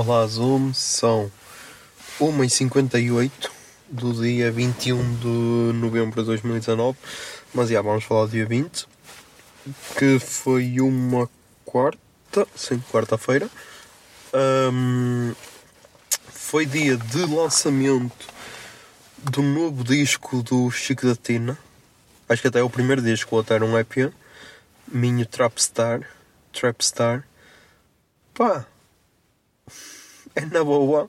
Olá, Zoom, são 1h58 do dia 21 de novembro de 2019, mas já vamos falar do dia 20, que foi uma quarta, sim, quarta-feira. Ahm, foi dia de lançamento do novo disco do Chico da Tina. Acho que até é o primeiro disco, o outro era um EP. Minho Trapstar. Trapstar. Pá, é na boa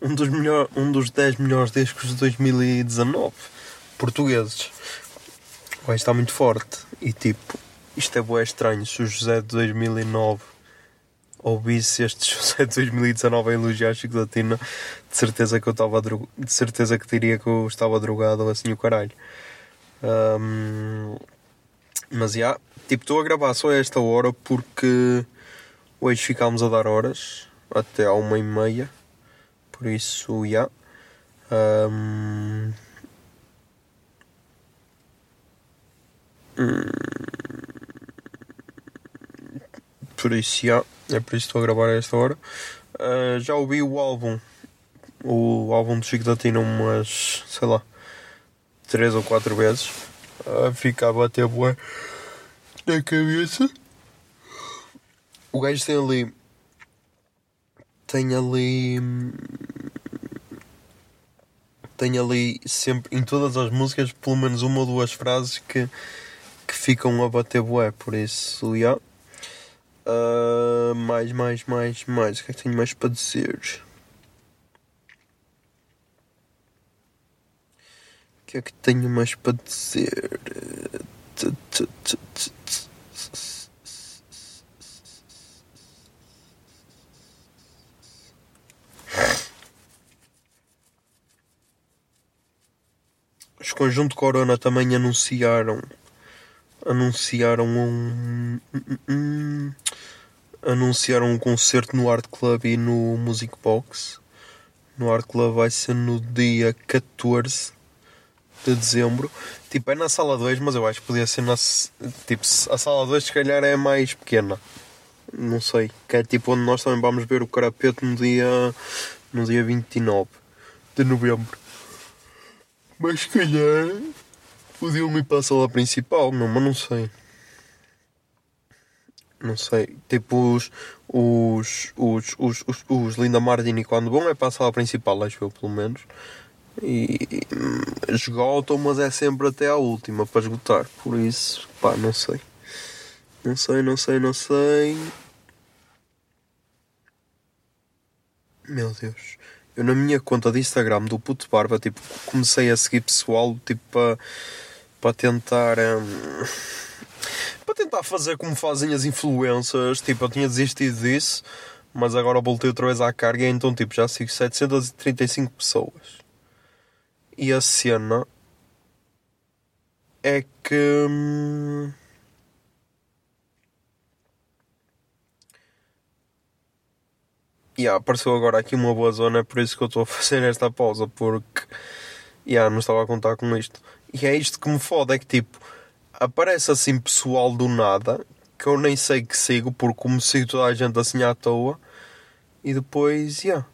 um dos, melhor, um dos 10 melhores discos de 2019 portugueses. O está muito forte e tipo, isto é bué estranho. Se o José de 2009 ouvisse este José de 2019 a elogiar Chico da Tina, de certeza que eu estava de certeza que diria que eu estava drogado ou assim o caralho. Ahm, mas já, tipo, estou a gravar só esta hora porque hoje ficámos a dar horas até à uma e meia. Por isso, já. Ahm, hum, Por isso, já. É por isso que estou a gravar a esta hora. Ah, já ouvi o álbum. O álbum do Chico da Tina umas, sei lá, três ou quatro vezes. Ah, fica a bater bué na cabeça. O gajo tem ali. Tem ali. Tem ali sempre, em todas as músicas, pelo menos uma ou duas frases que, que ficam a bater bué. Por isso, já. Ah, mais, mais, mais, mais. O que é que tenho mais para dizer? O que é que tenho mais para dizer? Os Conjunto Corona também anunciaram anunciaram um, um, um, anunciaram um concerto no Art Club e no Music Box. No Art Club vai ser no dia 14 de dezembro. Tipo, é na sala 2, mas eu acho que podia ser na. Tipo, a sala 2 se calhar é mais pequena. Não sei. Que é tipo onde nós também vamos ver o Carapeto no dia. no dia 29 de novembro. Mas se calhar. podiam ir para a principal, não, mas não sei. Não sei. Tipo, os. os. os. os, os, os Linda Martini quando vão é para a sala principal, acho eu, pelo menos. E hum, esgotam, mas é sempre até à última para esgotar. Por isso, pá, não sei. Não sei, não sei, não sei. Meu Deus. Eu na minha conta de Instagram do Puto Barba, tipo, comecei a seguir pessoal, tipo, para para tentar. hum, para tentar fazer como fazem as influências. Tipo, eu tinha desistido disso, mas agora voltei outra vez à carga, então, tipo, já sigo 735 pessoas. E a cena é que. hum, Yeah, apareceu agora aqui uma boa zona, por isso que eu estou a fazer esta pausa, porque yeah, não estava a contar com isto. E é isto que me fode, é que tipo, aparece assim pessoal do nada, que eu nem sei que sigo, porque como sigo toda a gente assim à toa, e depois, yeah,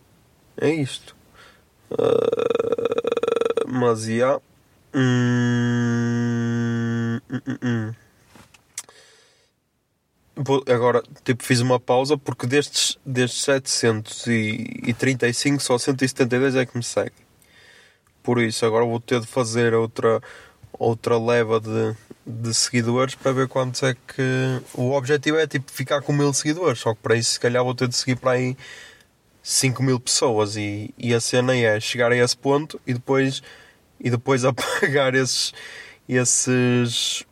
é isto. Ah, mas, yeah. Hum, hum, hum, hum. Vou- agora, tipo, fiz uma pausa porque destes, destes 735, só 172 é que me seguem. Por isso, agora vou ter de fazer outra, outra leva de, de seguidores para ver quantos é que. O objetivo é tipo ficar com mil seguidores, só que para isso, se calhar, vou ter de seguir para aí 5 mil pessoas. E, e a cena é chegar a esse ponto e depois, e depois apagar esses. esses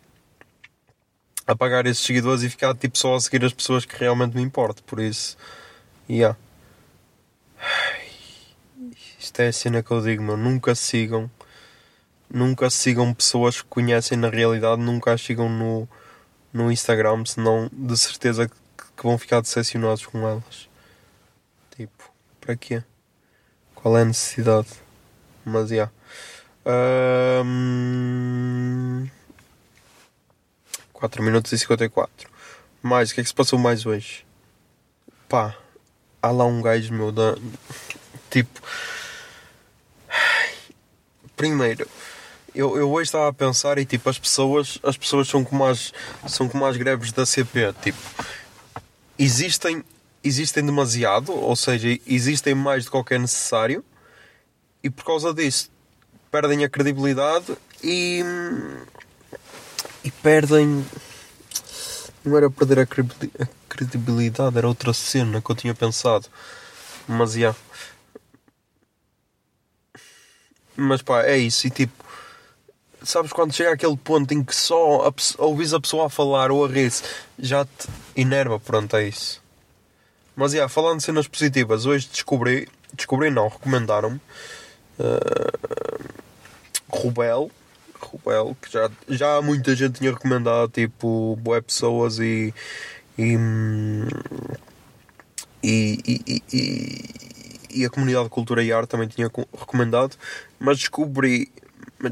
apagar esses seguidores e ficar tipo só a seguir as pessoas que realmente me importam. Por isso, yeah. Isto é a cena que eu digo, meu. Nunca sigam, nunca sigam pessoas que conhecem na realidade, nunca as sigam no, no Instagram, senão de certeza que, vão ficar decepcionados com elas. Tipo, para quê? Qual é a necessidade? Mas, yeah. Ahm, 4 minutos e 54. Mais, o que é que se passou mais hoje? Pá, há lá um gajo meu da. Tipo. Primeiro, eu, eu hoje estava a pensar e tipo, as pessoas, as pessoas são como as, são como as greves da CP. Tipo, existem, existem demasiado, ou seja, existem mais do que é necessário, e por causa disso perdem a credibilidade e. e perdem. Não era perder a credi- a credibilidade, era outra cena que eu tinha pensado. Mas já. Mas pá, é isso. E tipo, sabes quando chega aquele ponto em que só ouvis a pessoa a falar ou a rir-se, já te enerva, pronto, é isso. Mas já, falando de cenas positivas, hoje descobri, descobri não, recomendaram-me uh, Rubel, Rubel, que já, já muita gente tinha recomendado, tipo, boé pessoas e. e, e, e, e, a comunidade de cultura e arte também tinha co- recomendado, mas descobri.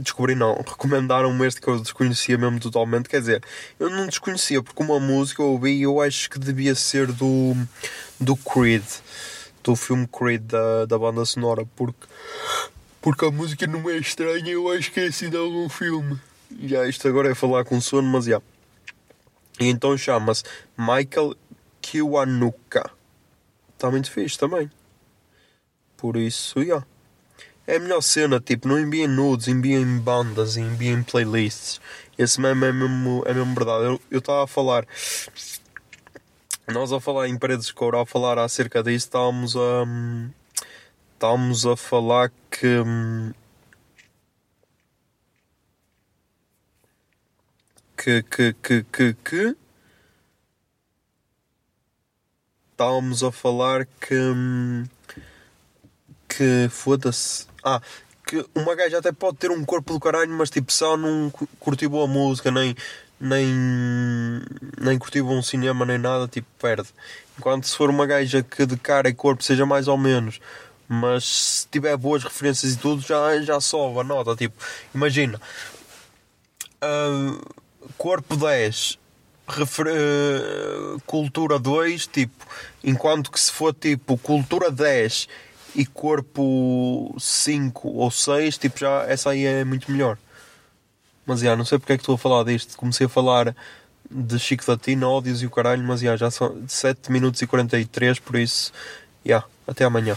Descobri não, recomendaram-me este que eu desconhecia mesmo totalmente. Quer dizer, eu não desconhecia porque uma música eu ouvi e eu acho que devia ser do, do Creed, do filme Creed da, da banda sonora, porque porque a música não é estranha, eu acho que é assim de algum filme. Já, isto agora é falar com sono, mas já. E então chama-se Michael Kiwanuka. Está muito fixe também. Por isso, já. É a melhor cena, tipo, não enviem nudes, enviem bandas, enviem playlists. Esse mesmo é mesmo, é mesmo verdade. Eu- estava a falar. Nós a falar em paredes de couro, a falar acerca disso, estávamos a. hum, estávamos a falar que. hum, Que, que, que, que, que. Estávamos a falar que. hum, Que foda-se. Ah, que uma gaja até pode ter um corpo do caralho, mas tipo só não cu- curtiu boa música, nem. Nem, nem curtiu um cinema nem nada, tipo, perde. Enquanto se for uma gaja que de cara e corpo seja mais ou menos, mas se tiver boas referências e tudo, já, já sobe a nota. Tipo, imagina, ah, corpo 10, refer- ah, cultura 2, tipo, enquanto que se for tipo cultura 10 e corpo 5 ou 6, tipo, já essa aí é muito melhor. Mas já, não sei porque é que estou a falar disto. Comecei a falar de Chico da Tina, ódios e o caralho, mas já, já são 7 minutos e 43, por isso, já, até amanhã.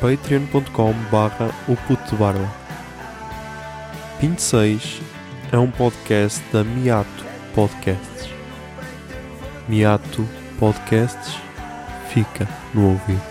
patreon.com barra o puto de barba. 26 é um podcast da Miato Podcasts. Miato Podcasts fica no ouvido.